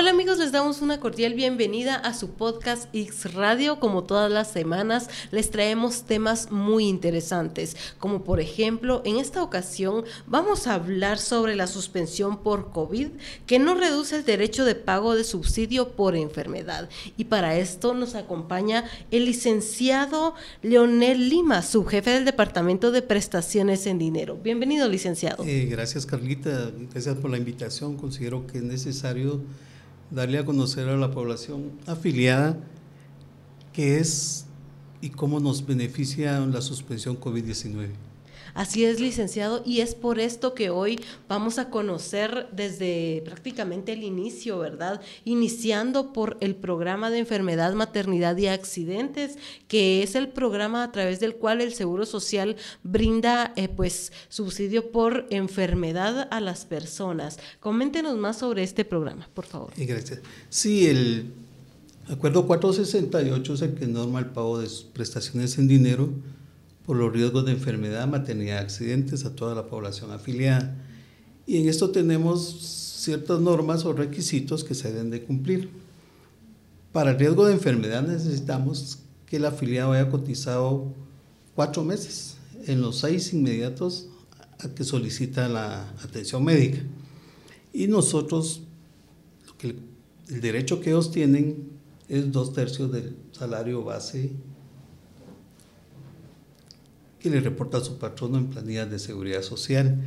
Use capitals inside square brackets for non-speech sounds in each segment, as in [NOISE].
Hola amigos, les damos una cordial bienvenida a su podcast X Radio. Como todas las semanas, les traemos temas muy interesantes, como por ejemplo, en esta ocasión vamos a hablar sobre la suspensión por COVID, que no reduce el derecho de pago de subsidio por enfermedad. Y para esto nos acompaña el licenciado Leonel Lima, subjefe del Departamento de Prestaciones en Dinero. Bienvenido, licenciado. Eh, gracias, Carlita. Gracias por la invitación. Considero que es necesario darle a conocer a la población afiliada qué es y cómo nos beneficia la suspensión COVID-19. Así es, licenciado, y es por esto que hoy vamos a conocer desde prácticamente el inicio, ¿verdad? Iniciando por el programa de enfermedad, maternidad y accidentes, que es el programa a través del cual el Seguro Social brinda eh, pues subsidio por enfermedad a las personas. Coméntenos más sobre este programa, por favor. gracias. Sí, el acuerdo 468 es el que norma el pago de prestaciones en dinero por los riesgos de enfermedad, maternidad, accidentes a toda la población afiliada. Y en esto tenemos ciertas normas o requisitos que se deben de cumplir. Para el riesgo de enfermedad necesitamos que el afiliado haya cotizado cuatro meses en los seis inmediatos a que solicita la atención médica. Y nosotros, el derecho que ellos tienen es dos tercios del salario base que le reporta a su patrono en planillas de seguridad social.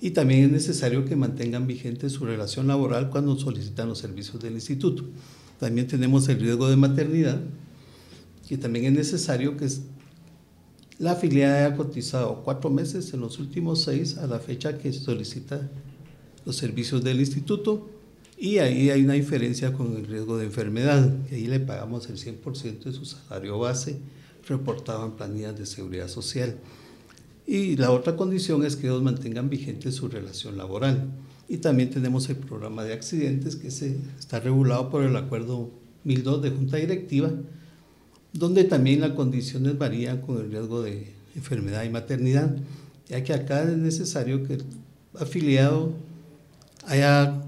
Y también es necesario que mantengan vigente su relación laboral cuando solicitan los servicios del instituto. También tenemos el riesgo de maternidad, que también es necesario que la afiliada haya cotizado cuatro meses en los últimos seis a la fecha que solicita los servicios del instituto y ahí hay una diferencia con el riesgo de enfermedad, que ahí le pagamos el 100% de su salario base reportado en planillas de seguridad social. Y la otra condición es que ellos mantengan vigente su relación laboral. Y también tenemos el programa de accidentes que se, está regulado por el Acuerdo 1002 de Junta Directiva, donde también las condiciones varían con el riesgo de enfermedad y maternidad, ya que acá es necesario que el afiliado haya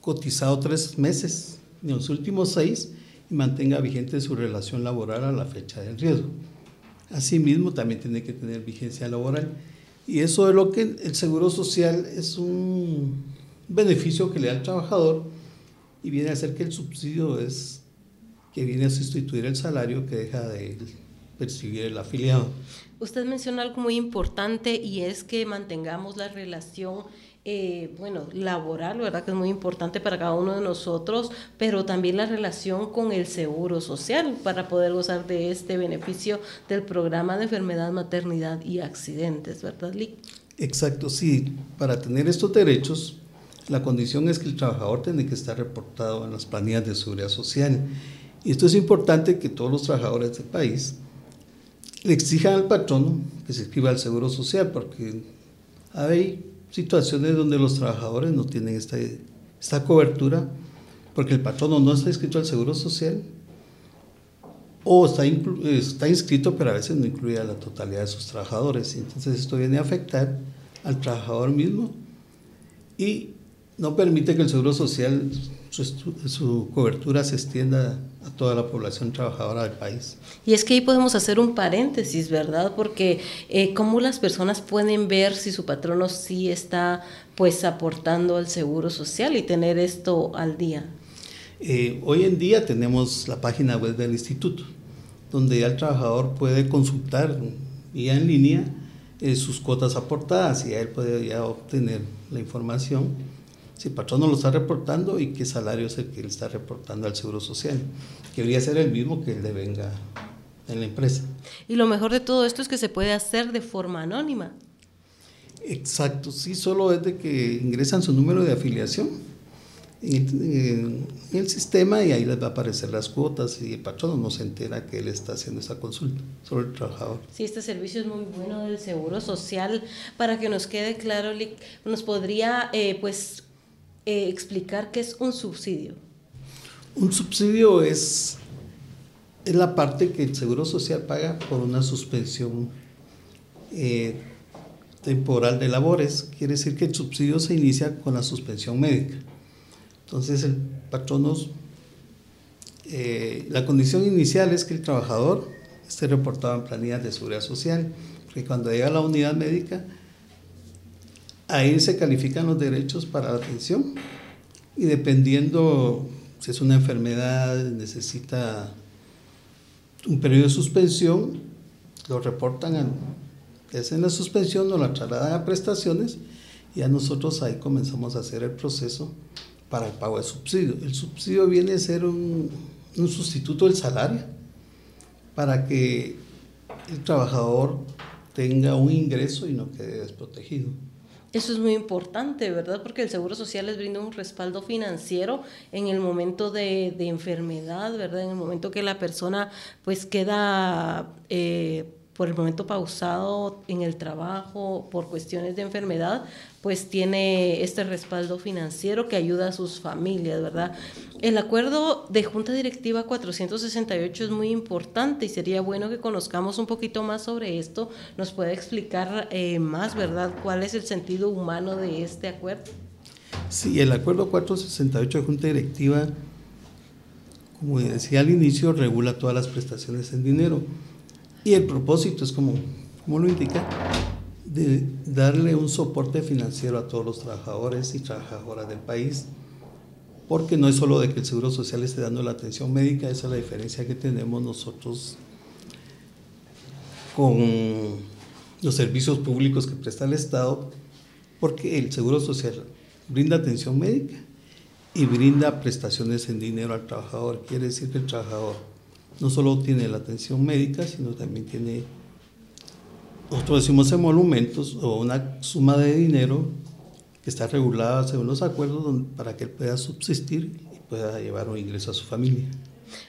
cotizado tres meses en los últimos seis y mantenga vigente su relación laboral a la fecha del riesgo. Asimismo, también tiene que tener vigencia laboral. Y eso es lo que el Seguro Social es un beneficio que le da al trabajador y viene a ser que el subsidio es que viene a sustituir el salario que deja de percibir el afiliado. Usted menciona algo muy importante y es que mantengamos la relación eh, bueno, laboral, ¿verdad? Que es muy importante para cada uno de nosotros, pero también la relación con el seguro social para poder gozar de este beneficio del programa de enfermedad, maternidad y accidentes, ¿verdad, Lee? Exacto, sí. Para tener estos derechos, la condición es que el trabajador tiene que estar reportado en las planillas de seguridad social. Y esto es importante que todos los trabajadores del país le exijan al patrono que se escriba al seguro social, porque hay situaciones donde los trabajadores no tienen esta, esta cobertura porque el patrono no está inscrito al Seguro Social o está, está inscrito pero a veces no incluye a la totalidad de sus trabajadores. Entonces esto viene a afectar al trabajador mismo y no permite que el Seguro Social, su, su cobertura se extienda a toda la población trabajadora del país. Y es que ahí podemos hacer un paréntesis, ¿verdad? Porque eh, cómo las personas pueden ver si su patrono sí está pues aportando al seguro social y tener esto al día. Eh, hoy en día tenemos la página web del instituto, donde ya el trabajador puede consultar ya en línea eh, sus cuotas aportadas y él puede ya obtener la información si el patrón no lo está reportando y qué salario es el que le está reportando al Seguro Social, que debería ser el mismo que le venga en la empresa. Y lo mejor de todo esto es que se puede hacer de forma anónima. Exacto, sí, solo es de que ingresan su número de afiliación en el, sistema y ahí les va a aparecer las cuotas y el patrón no se entera que él está haciendo esa consulta sobre el trabajador. Sí, este servicio es muy bueno del Seguro Social. Para que nos quede claro, nos podría eh, pues eh, explicar qué es un subsidio. Un subsidio es, es la parte que el Seguro Social paga por una suspensión eh, temporal de labores. Quiere decir que el subsidio se inicia con la suspensión médica. Entonces el patronos, eh, la condición inicial es que el trabajador esté reportado en planillas de seguridad social, porque cuando llega a la unidad médica, ahí se califican los derechos para la atención y dependiendo si es una enfermedad, necesita un periodo de suspensión, lo reportan, a, hacen la suspensión, nos la trasladan a prestaciones y a nosotros ahí comenzamos a hacer el proceso para el pago de subsidio. El subsidio viene a ser un sustituto del salario para que el trabajador tenga un ingreso y no quede desprotegido. Eso es muy importante, ¿verdad? Porque el Seguro Social les brinda un respaldo financiero en el momento de, de enfermedad, ¿verdad? En el momento que la persona pues queda eh, por el momento pausado en el trabajo por cuestiones de enfermedad, pues tiene este respaldo financiero que ayuda a sus familias, ¿verdad? El acuerdo de Junta Directiva 468 es muy importante y sería bueno que conozcamos un poquito más sobre esto. ¿Nos puede explicar eh, más, verdad, cuál es el sentido humano de este acuerdo? Sí, el acuerdo 468 de Junta Directiva, como decía al inicio, regula todas las prestaciones en dinero y el propósito es como, como lo indica, de darle un soporte financiero a todos los trabajadores y trabajadoras del país, porque no es solo de que el Seguro Social esté dando la atención médica, esa es la diferencia que tenemos nosotros con los servicios públicos que presta el Estado, porque el Seguro Social brinda atención médica y brinda prestaciones en dinero al trabajador. Quiere decir que el trabajador no solo tiene la atención médica, sino también tiene, nosotros decimos emolumentos o una suma de dinero que está regulada según los acuerdos para que él pueda subsistir y pueda llevar un ingreso a su familia.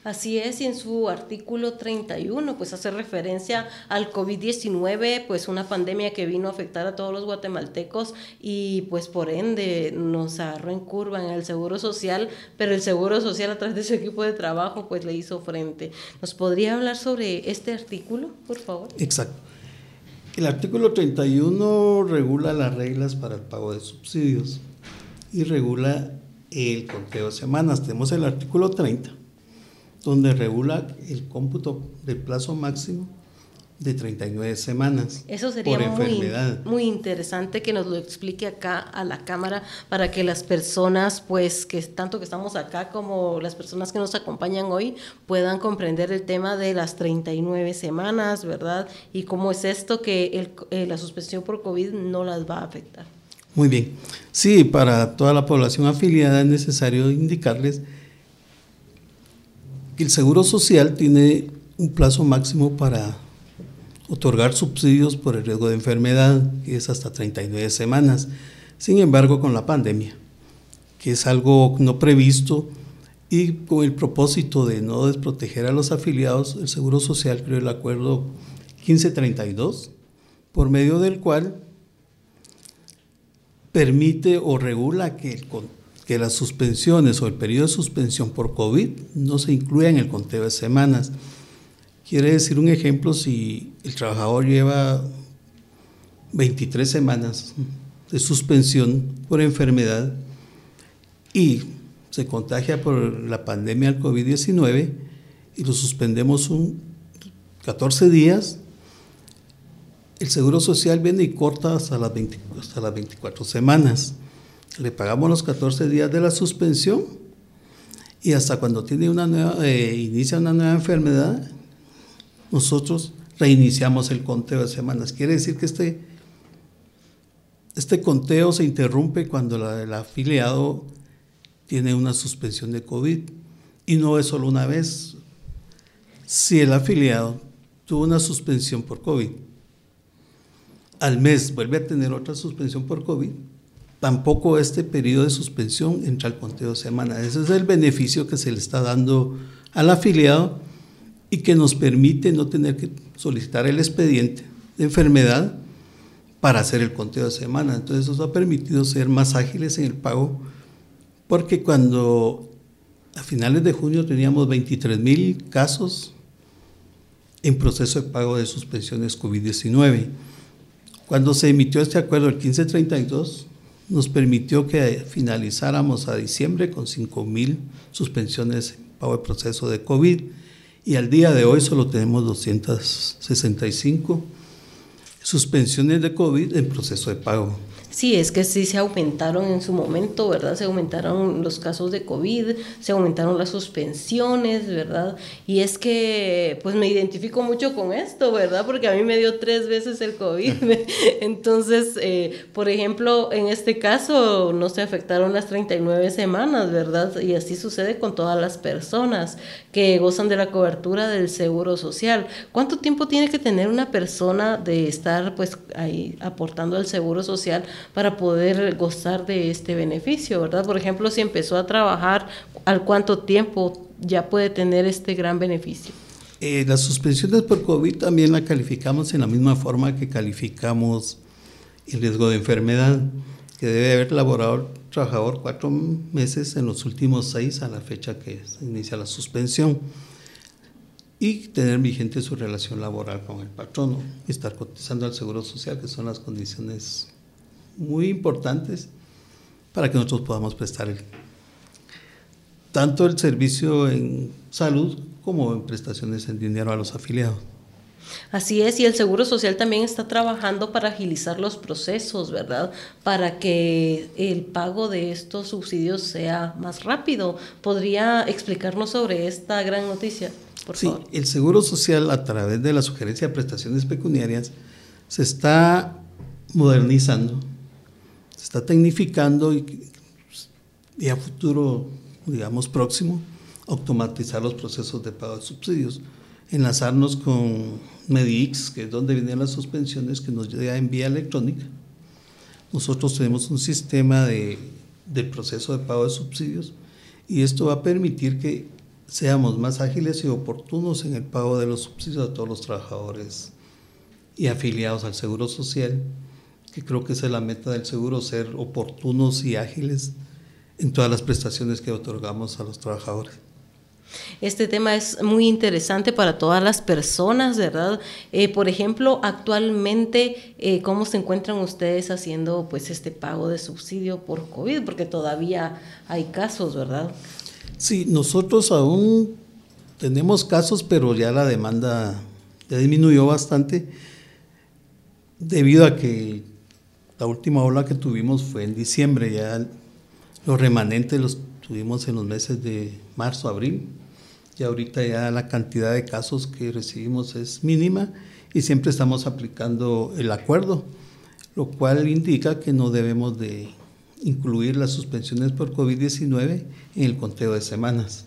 Así es, y en su artículo 31, pues hace referencia al COVID-19, pues una pandemia que vino a afectar a todos los guatemaltecos y pues por ende nos agarró en curva en el Seguro Social, pero el Seguro Social a través de su equipo de trabajo pues le hizo frente. ¿Nos podría hablar sobre este artículo, por favor? Exacto. El artículo 31 regula las reglas para el pago de subsidios y regula el conteo de semanas. Tenemos el artículo 30 donde regula el cómputo del plazo máximo de 39 semanas. Eso sería muy, muy interesante que nos lo explique acá a la cámara para que las personas, pues, que tanto que estamos acá como las personas que nos acompañan hoy, puedan comprender el tema de las 39 semanas, ¿verdad? Y cómo es esto que el, eh, la suspensión por COVID no las va a afectar. Muy bien. Sí, para toda la población afiliada es necesario indicarles el Seguro Social tiene un plazo máximo para otorgar subsidios por el riesgo de enfermedad, que es hasta 39 semanas. Sin embargo, con la pandemia, que es algo no previsto y con el propósito de no desproteger a los afiliados, el Seguro Social creó el acuerdo 1532, por medio del cual permite o regula que el, que las suspensiones o el periodo de suspensión por COVID no se incluya en el conteo de semanas. Quiere decir un ejemplo, si el trabajador lleva 23 semanas de suspensión por enfermedad y se contagia por la pandemia del COVID-19 y lo suspendemos un 14 días, el Seguro Social viene y corta hasta las, hasta las 24 semanas le pagamos los 14 días de la suspensión y hasta cuando tiene una nueva, eh, inicia una nueva enfermedad, nosotros reiniciamos el conteo de semanas. Quiere decir que este, este conteo se interrumpe cuando el afiliado tiene una suspensión de COVID y no es solo una vez. Si el afiliado tuvo una suspensión por COVID, al mes vuelve a tener otra suspensión por COVID, tampoco este periodo de suspensión entra al conteo de semana. Ese es el beneficio que se le está dando al afiliado y que nos permite no tener que solicitar el expediente de enfermedad para hacer el conteo de semana. Entonces eso ha permitido ser más ágiles en el pago porque cuando a finales de junio teníamos 23 mil casos en proceso de pago de suspensiones COVID-19. Cuando se emitió este acuerdo el 1532, nos permitió que finalizáramos a diciembre con 5 mil suspensiones en pago de proceso de COVID y al día de hoy solo tenemos 265 suspensiones de COVID en proceso de pago. Sí, es que sí se aumentaron en su momento, ¿verdad? Se aumentaron los casos de COVID, se aumentaron las suspensiones, ¿verdad? Y es que, pues me identifico mucho con esto, ¿verdad? Porque a mí me dio tres veces el COVID. [LAUGHS] Entonces, eh, por ejemplo, en este caso no se afectaron las 39 semanas, ¿verdad? Y así sucede con todas las personas que gozan de la cobertura del seguro social. ¿Cuánto tiempo tiene que tener una persona de estar, pues, ahí aportando al seguro social? Para poder gozar de este beneficio, ¿verdad? Por ejemplo, si empezó a trabajar, ¿al cuánto tiempo ya puede tener este gran beneficio? Eh, las suspensiones por COVID también la calificamos en la misma forma que calificamos el riesgo de enfermedad, que debe haber laborado trabajador cuatro meses en los últimos seis a la fecha que se inicia la suspensión y tener vigente su relación laboral con el patrono estar cotizando al Seguro Social, que son las condiciones muy importantes para que nosotros podamos prestar tanto el servicio en salud como en prestaciones en dinero a los afiliados. Así es, y el Seguro Social también está trabajando para agilizar los procesos, ¿verdad? Para que el pago de estos subsidios sea más rápido. ¿Podría explicarnos sobre esta gran noticia, por sí, el Seguro Social, a través de la sugerencia de prestaciones pecuniarias, se está modernizando está tecnificando y, y a futuro, digamos, próximo, automatizar los procesos de pago de subsidios, enlazarnos con Medix, que es donde vienen las suspensiones, que nos llega en vía electrónica. Nosotros tenemos un sistema de, de proceso de pago de subsidios y esto va a permitir que seamos más ágiles y oportunos en el pago de los subsidios a todos los trabajadores y afiliados al Seguro Social que creo que esa es la meta del seguro, ser oportunos y ágiles en todas las prestaciones que otorgamos a los trabajadores. Este tema es muy interesante para todas las personas, ¿verdad? Eh, por ejemplo, actualmente, eh, ¿cómo se encuentran ustedes haciendo pues este pago de subsidio por COVID? Porque todavía hay casos, ¿verdad? Sí, nosotros aún tenemos casos, pero ya la demanda ya disminuyó bastante debido a que la última ola que tuvimos fue en diciembre, ya los remanentes los tuvimos en los meses de marzo, abril. Y ahorita ya la cantidad de casos que recibimos es mínima y siempre estamos aplicando el acuerdo, lo cual indica que no debemos de incluir las suspensiones por COVID-19 en el conteo de semanas.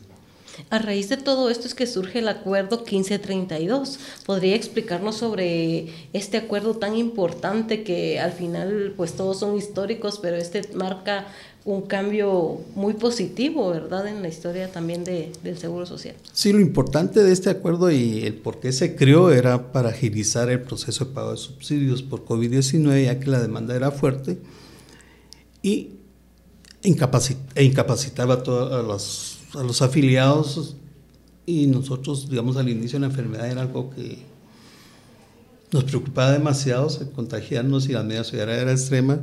A raíz de todo esto es que surge el acuerdo 1532. ¿Podría explicarnos sobre este acuerdo tan importante que al final pues todos son históricos, pero este marca un cambio muy positivo, ¿verdad?, en la historia también de, del Seguro Social. Sí, lo importante de este acuerdo y el por qué se creó era para agilizar el proceso de pago de subsidios por COVID-19, ya que la demanda era fuerte y e incapacitaba a todas las a los afiliados y nosotros, digamos, al inicio de la enfermedad era algo que nos preocupaba demasiado, se contagiarnos y la media sociedad era extrema,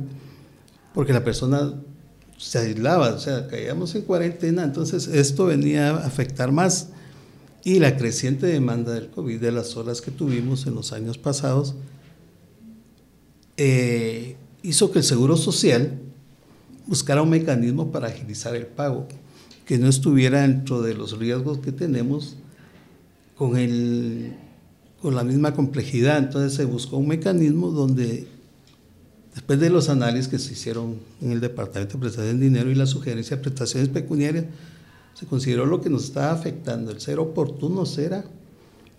porque la persona se aislaba, o sea, caíamos en cuarentena, entonces esto venía a afectar más. Y la creciente demanda del COVID, de las olas que tuvimos en los años pasados, eh, hizo que el Seguro Social buscara un mecanismo para agilizar el pago que no estuviera dentro de los riesgos que tenemos con, el, con la misma complejidad. Entonces se buscó un mecanismo donde, después de los análisis que se hicieron en el Departamento de Prestación de Dinero y la sugerencia de prestaciones pecuniarias, se consideró lo que nos estaba afectando. El ser oportuno era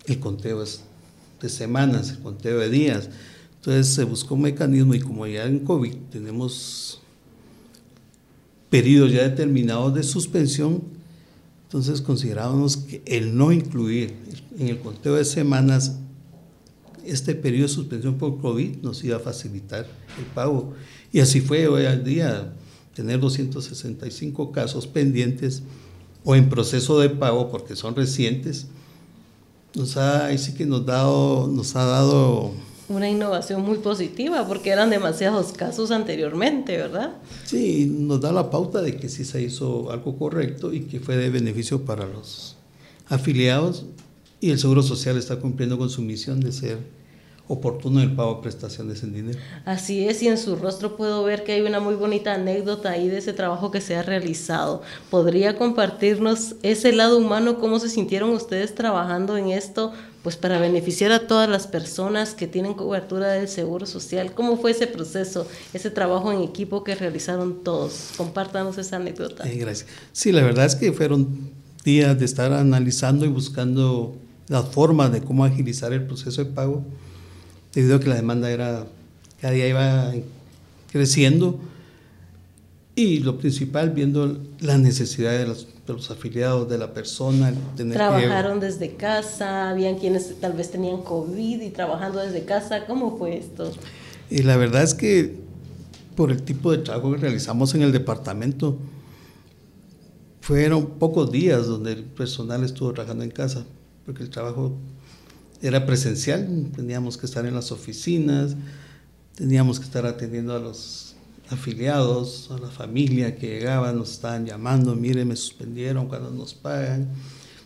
el conteo de semanas, el conteo de días. Entonces se buscó un mecanismo y como ya en COVID tenemos periodos ya determinados de suspensión, entonces considerábamos que el no incluir en el conteo de semanas este periodo de suspensión por COVID nos iba a facilitar el pago. Y así fue hoy al día, tener 265 casos pendientes o en proceso de pago porque son recientes, nos ha, sí que nos, dado, nos ha dado una innovación muy positiva porque eran demasiados casos anteriormente, ¿verdad? Sí, nos da la pauta de que sí se hizo algo correcto y que fue de beneficio para los afiliados y el Seguro Social está cumpliendo con su misión de ser oportuno el pago de prestaciones en dinero. Así es, y en su rostro puedo ver que hay una muy bonita anécdota ahí de ese trabajo que se ha realizado. ¿Podría compartirnos ese lado humano, cómo se sintieron ustedes trabajando en esto, pues para beneficiar a todas las personas que tienen cobertura del Seguro Social? ¿Cómo fue ese proceso, ese trabajo en equipo que realizaron todos? Compártanos esa anécdota. Eh, gracias. Sí, la verdad es que fueron días de estar analizando y buscando la forma de cómo agilizar el proceso de pago debido a que la demanda era, cada día iba creciendo y lo principal viendo la necesidad de los, afiliados, de la persona. Trabajaron desde casa, habían quienes tal vez tenían COVID y trabajando desde casa, ¿cómo fue esto? Y la verdad es que por el tipo de trabajo que realizamos en el departamento, fueron pocos días donde el personal estuvo trabajando en casa, porque el trabajo era presencial, teníamos que estar en las oficinas, teníamos que estar atendiendo a los afiliados, a la familia que llegaba, nos estaban llamando, mire, me suspendieron cuando nos pagan.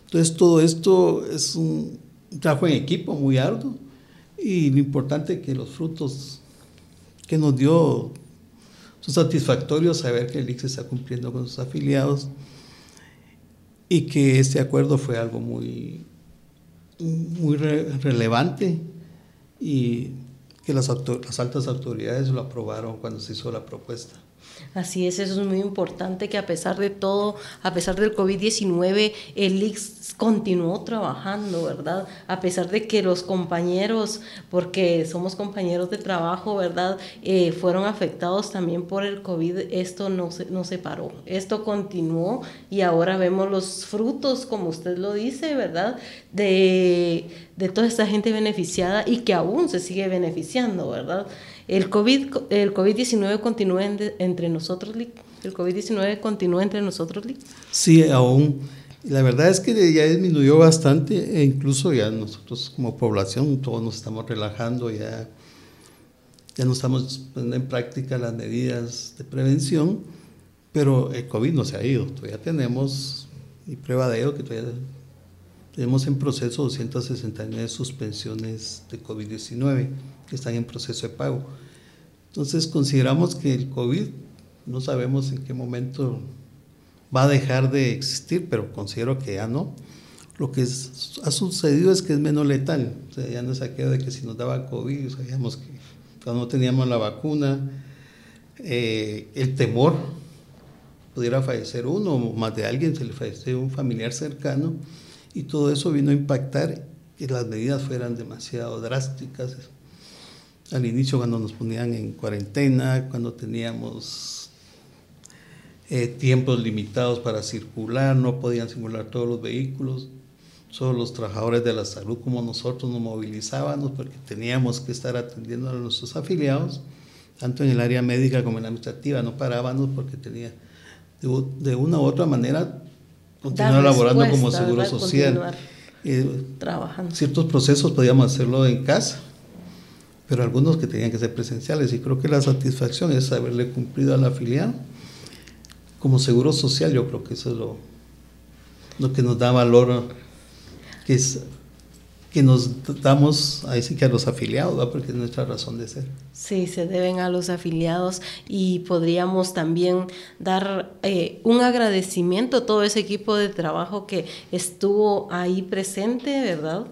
Entonces todo esto es un trabajo en equipo muy arduo y lo importante que los frutos que nos dio son satisfactorios saber que el IX está cumpliendo con sus afiliados y que este acuerdo fue algo muy muy relevante y que las, las altas autoridades lo aprobaron cuando se hizo la propuesta. Así es, eso es muy importante que a pesar de todo, a pesar del COVID-19, el IX continuó trabajando, ¿verdad? A pesar de que los compañeros, porque somos compañeros de trabajo, ¿verdad? Eh, fueron afectados también por el COVID, esto no se, no se paró, esto continuó y ahora vemos los frutos, como usted lo dice, ¿verdad? De, de toda esta gente beneficiada y que aún se sigue beneficiando, ¿verdad? El COVID, el COVID-19 continúa entre nosotros, El COVID-19 continúa entre nosotros, Sí, aún. La verdad es que ya disminuyó bastante e incluso ya nosotros como población todos nos estamos relajando, ya, ya no estamos poniendo en práctica las medidas de prevención, pero el COVID no se ha ido. Todavía tenemos, y prueba de ello, que todavía tenemos en proceso 269 suspensiones de COVID-19 que están en proceso de pago. Entonces consideramos que el COVID no sabemos en qué momento va a dejar de existir, pero considero que ya no. Lo que ha sucedido es que es menos letal. O sea, ya no es aquello de que si nos daba COVID, sabíamos que cuando no teníamos la vacuna, eh, el temor pudiera fallecer uno o más de alguien, se le falleció un familiar cercano, y todo eso vino a impactar que las medidas fueran demasiado drásticas, al inicio cuando nos ponían en cuarentena, cuando teníamos eh, tiempos limitados para circular, no podían circular todos los vehículos, solo los trabajadores de la salud como nosotros nos movilizábamos porque teníamos que estar atendiendo a nuestros afiliados, tanto en el área médica como en la administrativa, no parábamos porque tenía de, una u otra manera continuar laborando como seguro social. Eh, trabajando. Ciertos procesos podíamos hacerlo en casa, pero algunos que tenían que ser presenciales. Y creo que la satisfacción es haberle cumplido a la afiliado. Como seguro social, yo creo que eso es lo, lo que nos da valor, que es que nos damos ahí sí que a los afiliados, porque es nuestra razón de ser. Sí, se deben a los afiliados y podríamos también dar eh, un agradecimiento a todo ese equipo de trabajo que estuvo ahí presente, ¿verdad?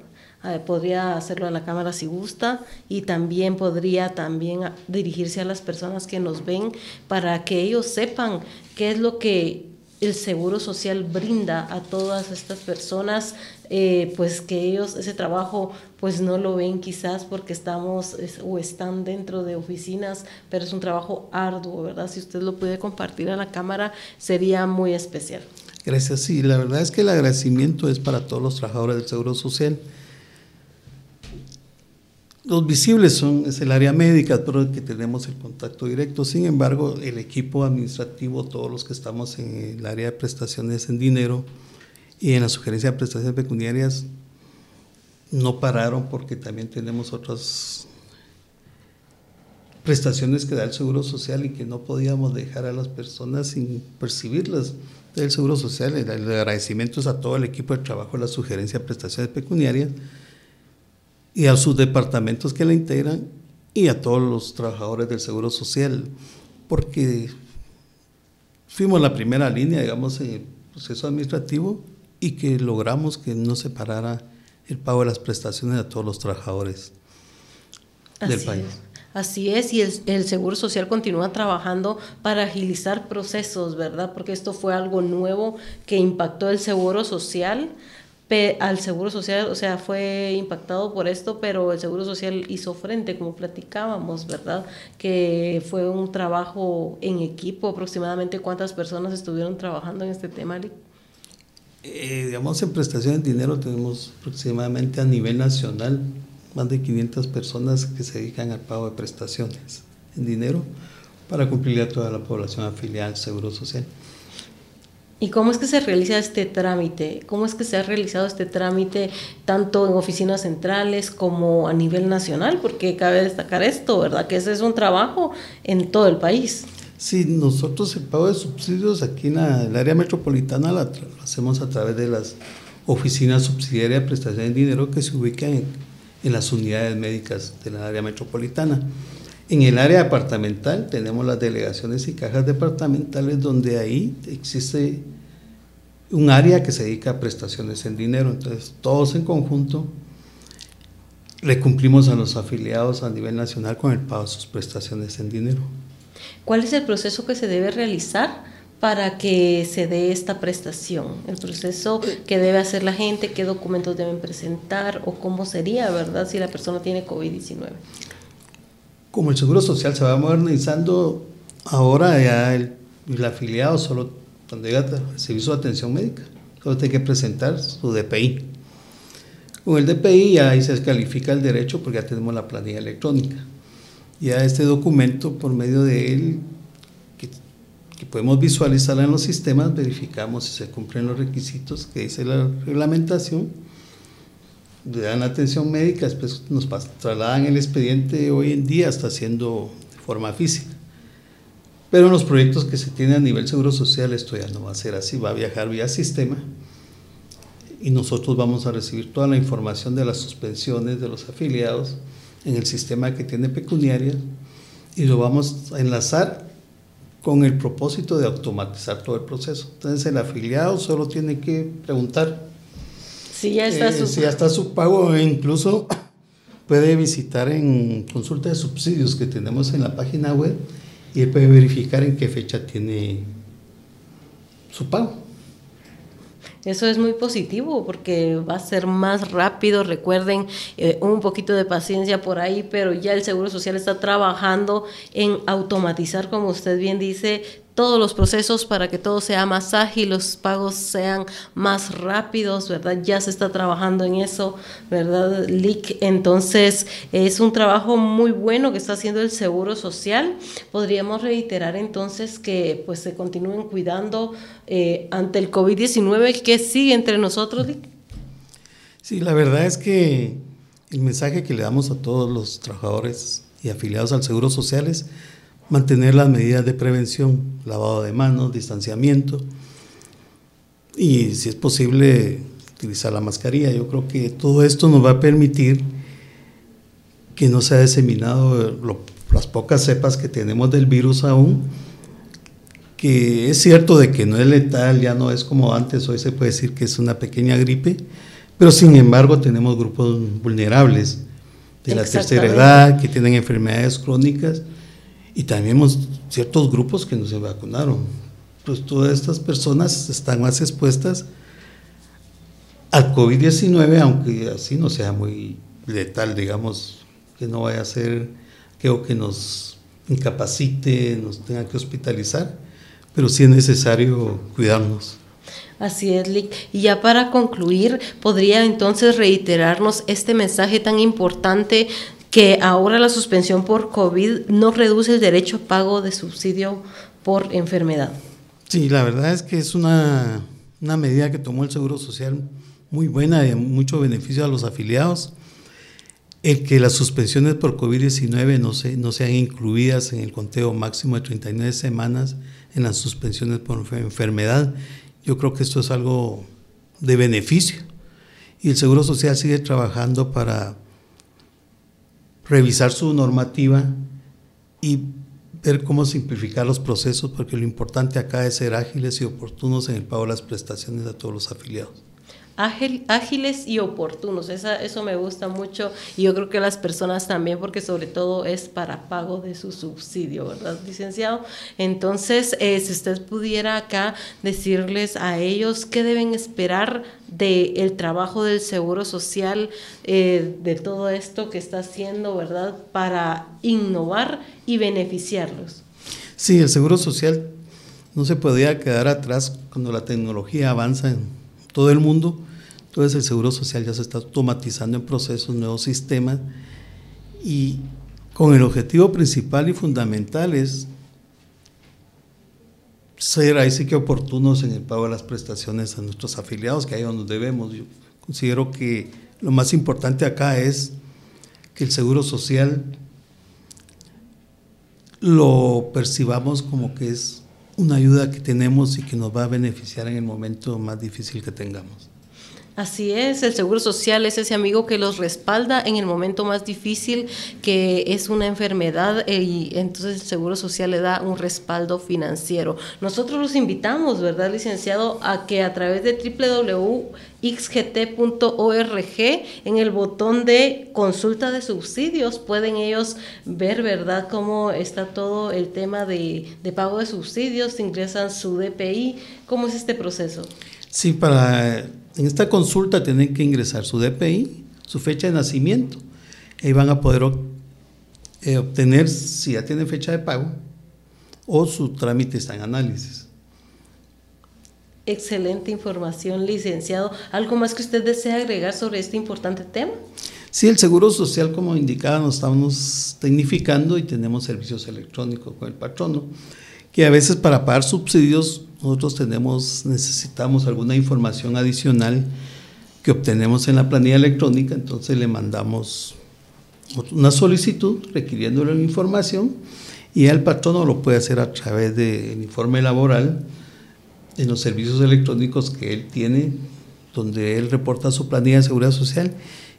Eh, podría hacerlo a la cámara si gusta y también podría también dirigirse a las personas que nos ven para que ellos sepan qué es lo que el seguro social brinda a todas estas personas eh, pues que ellos ese trabajo pues no lo ven quizás porque estamos o están dentro de oficinas pero es un trabajo arduo verdad si usted lo puede compartir a la cámara sería muy especial. Gracias sí la verdad es que el agradecimiento es para todos los trabajadores del seguro social los visibles son, es el área médica, pero que tenemos el contacto directo. Sin embargo, el equipo administrativo, todos los que estamos en el área de prestaciones en dinero y en la sugerencia de prestaciones pecuniarias, no pararon porque también tenemos otras prestaciones que da el Seguro Social y que no podíamos dejar a las personas sin percibirlas del Seguro Social. El, agradecimiento es a todo el equipo de trabajo, la sugerencia de prestaciones pecuniarias y a sus departamentos que la integran y a todos los trabajadores del Seguro Social, porque fuimos la primera línea, digamos, en el proceso administrativo y que logramos que no se parara el pago de las prestaciones a todos los trabajadores del país. Así es, y el, Seguro Social continúa trabajando para agilizar procesos, ¿verdad? Porque esto fue algo nuevo que impactó el Seguro Social, al Seguro Social, o sea, fue impactado por esto, pero el Seguro Social hizo frente, como platicábamos, ¿verdad? Que fue un trabajo en equipo, aproximadamente cuántas personas estuvieron trabajando en este tema, eh, digamos, en prestación de dinero tenemos aproximadamente a nivel nacional más de 500 personas que se dedican al pago de prestaciones en dinero para cumplir a toda la población afiliada al Seguro Social. ¿Y cómo es que se realiza este trámite? ¿Cómo es que se ha realizado este trámite tanto en oficinas centrales como a nivel nacional? Porque cabe destacar esto, ¿verdad? Que ese es un trabajo en todo el país. Sí, nosotros el pago de subsidios aquí en el área metropolitana lo hacemos a través de las oficinas subsidiarias de prestación de dinero que se ubican en en las unidades médicas de la área metropolitana. En el área departamental tenemos las delegaciones y cajas departamentales donde ahí existe un área que se dedica a prestaciones en dinero. Entonces, todos en conjunto le cumplimos a los afiliados a nivel nacional con el pago de sus prestaciones en dinero. ¿Cuál es el proceso que se debe realizar para que se dé esta prestación? El proceso que debe hacer la gente, qué documentos deben presentar o cómo sería, ¿verdad? Si la persona tiene COVID-19. Como el Seguro Social se va modernizando, ahora ya el, afiliado solo cuando llega al servicio de atención médica, solo tiene que presentar su DPI. Con el DPI ya ahí se califica el derecho porque ya tenemos la planilla electrónica. Ya este documento, por medio de él, que podemos visualizarla en los sistemas, verificamos si se cumplen los requisitos que dice la reglamentación, le dan atención médica, después nos trasladan el expediente hoy en día, está haciendo forma física. Pero en los proyectos que se tienen a nivel seguro social esto ya no va a ser así, va a viajar vía sistema y nosotros vamos a recibir toda la información de las suspensiones de los afiliados en el sistema que tiene pecuniaria y lo vamos a enlazar con el propósito de automatizar todo el proceso. Entonces el afiliado solo tiene que preguntar si ya está, eh, su... Si ya está su pago e incluso [COUGHS] puede visitar en consulta de subsidios que tenemos en la página web y puede verificar en qué fecha tiene su pago. Eso es muy positivo porque va a ser más rápido. Recuerden, eh, un poquito de paciencia por ahí, pero ya el Seguro Social está trabajando en automatizar, como usted bien dice, todos los procesos para que todo sea más ágil, los pagos sean más rápidos, ¿verdad? Ya se está trabajando en eso, ¿verdad, Lick? Entonces, es un trabajo muy bueno que está haciendo el Seguro Social. Podríamos reiterar entonces que pues se continúen cuidando eh, ante el COVID-19 que sigue entre nosotros, Lick. Sí, la verdad es que el mensaje que le damos a todos los trabajadores y afiliados al Seguro Social es mantener las medidas de prevención, lavado de manos, distanciamiento y si es posible utilizar la mascarilla. Yo creo que todo esto nos va a permitir que no se ha diseminado las pocas cepas que tenemos del virus aún, que es cierto de que no es letal, ya no es como antes, hoy se puede decir que es una pequeña gripe, pero sin embargo tenemos grupos vulnerables de la tercera edad que tienen enfermedades crónicas y también hemos ciertos grupos que no se vacunaron. Pues todas estas personas están más expuestas al COVID-19, aunque así no sea muy letal, digamos, que no vaya a ser que, que nos incapacite, nos tenga que hospitalizar, pero sí es necesario cuidarnos. Así es, Lick. Y ya para concluir, ¿podría entonces reiterarnos este mensaje tan importante que ahora la suspensión por COVID no reduce el derecho a pago de subsidio por enfermedad. Sí, la verdad es que es una, una medida que tomó el Seguro Social muy buena de mucho beneficio a los afiliados. el que las suspensiones por COVID-19 no, se, no sean incluidas en el conteo máximo de 39 semanas en las suspensiones por enfermedad. Yo creo que esto es algo de beneficio. Y el Seguro Social sigue trabajando para revisar su normativa y ver cómo simplificar los procesos, porque lo importante acá es ser ágiles y oportunos en el pago de las prestaciones a todos los afiliados ágiles y oportunos. eso me gusta mucho y yo creo que las personas también, porque sobre todo es para pago de su subsidio, ¿verdad, licenciado? Entonces, eh, si usted pudiera acá decirles a ellos qué deben esperar del el trabajo del Seguro Social, eh, de todo esto que está haciendo, ¿verdad?, para innovar y beneficiarlos. Sí, el Seguro Social no se podía quedar atrás cuando la tecnología avanza en todo el mundo. Entonces el Seguro Social ya se está automatizando en procesos, nuevos sistemas y con el objetivo principal y fundamental es ser ahí sí que oportunos en el pago de las prestaciones a nuestros afiliados, que ahí donde debemos. Yo considero que lo más importante acá es que el Seguro Social lo percibamos como que es una ayuda que tenemos y que nos va a beneficiar en el momento más difícil que tengamos. Así es, el Seguro Social es ese amigo que los respalda en el momento más difícil, que es una enfermedad, eh, y entonces el Seguro Social le da un respaldo financiero. Nosotros los invitamos, ¿verdad, licenciado?, a que a través de www.xgt.org, en el botón de consulta de subsidios, pueden ellos ver, ¿verdad?, cómo está todo el tema de, pago de subsidios, ingresan su DPI, ¿cómo es este proceso? Sí, para en esta consulta tienen que ingresar su DPI, su fecha de nacimiento. Ahí van a poder eh, obtener si ya tienen fecha de pago o su trámite está en análisis. Excelente información, licenciado. ¿Algo más que usted desea agregar sobre este importante tema? Sí, el Seguro Social, como indicaba, nos estamos tecnificando y tenemos servicios electrónicos con el patrono, que a veces para pagar subsidios nosotros tenemos, necesitamos alguna información adicional que obtenemos en la planilla electrónica, entonces le mandamos una solicitud requiriéndole la información y el patrono lo puede hacer a través del informe laboral en los servicios electrónicos que él tiene, donde él reporta su planilla de seguridad social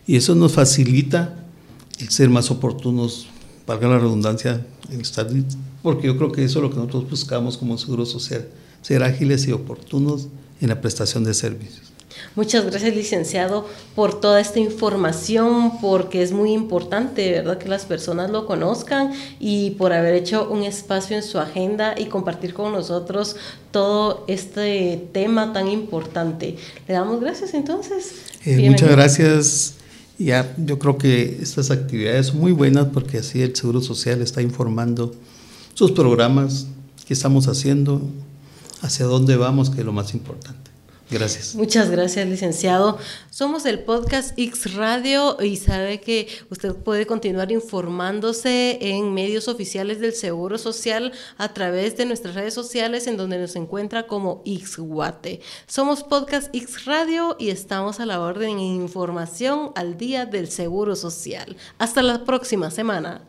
y eso nos facilita el ser más oportunos, valga la redundancia, porque yo creo que eso es lo que nosotros buscamos como seguro social ser ágiles y oportunos en la prestación de servicios. Muchas gracias, licenciado, por toda esta información, porque es muy importante, ¿verdad?, que las personas lo conozcan y por haber hecho un espacio en su agenda y compartir con nosotros todo este tema tan importante. Le damos gracias entonces. Eh, muchas gracias. Ya, yo creo que estas actividades son muy buenas porque así el Seguro Social está informando sus programas que estamos haciendo hacia dónde vamos, que es lo más importante. Gracias. Muchas gracias, licenciado. Somos el podcast X Radio y sabe que usted puede continuar informándose en medios oficiales del Seguro Social a través de nuestras redes sociales en donde nos encuentra como Xguate. Somos podcast X Radio y estamos a la orden en información al día del Seguro Social. Hasta la próxima semana.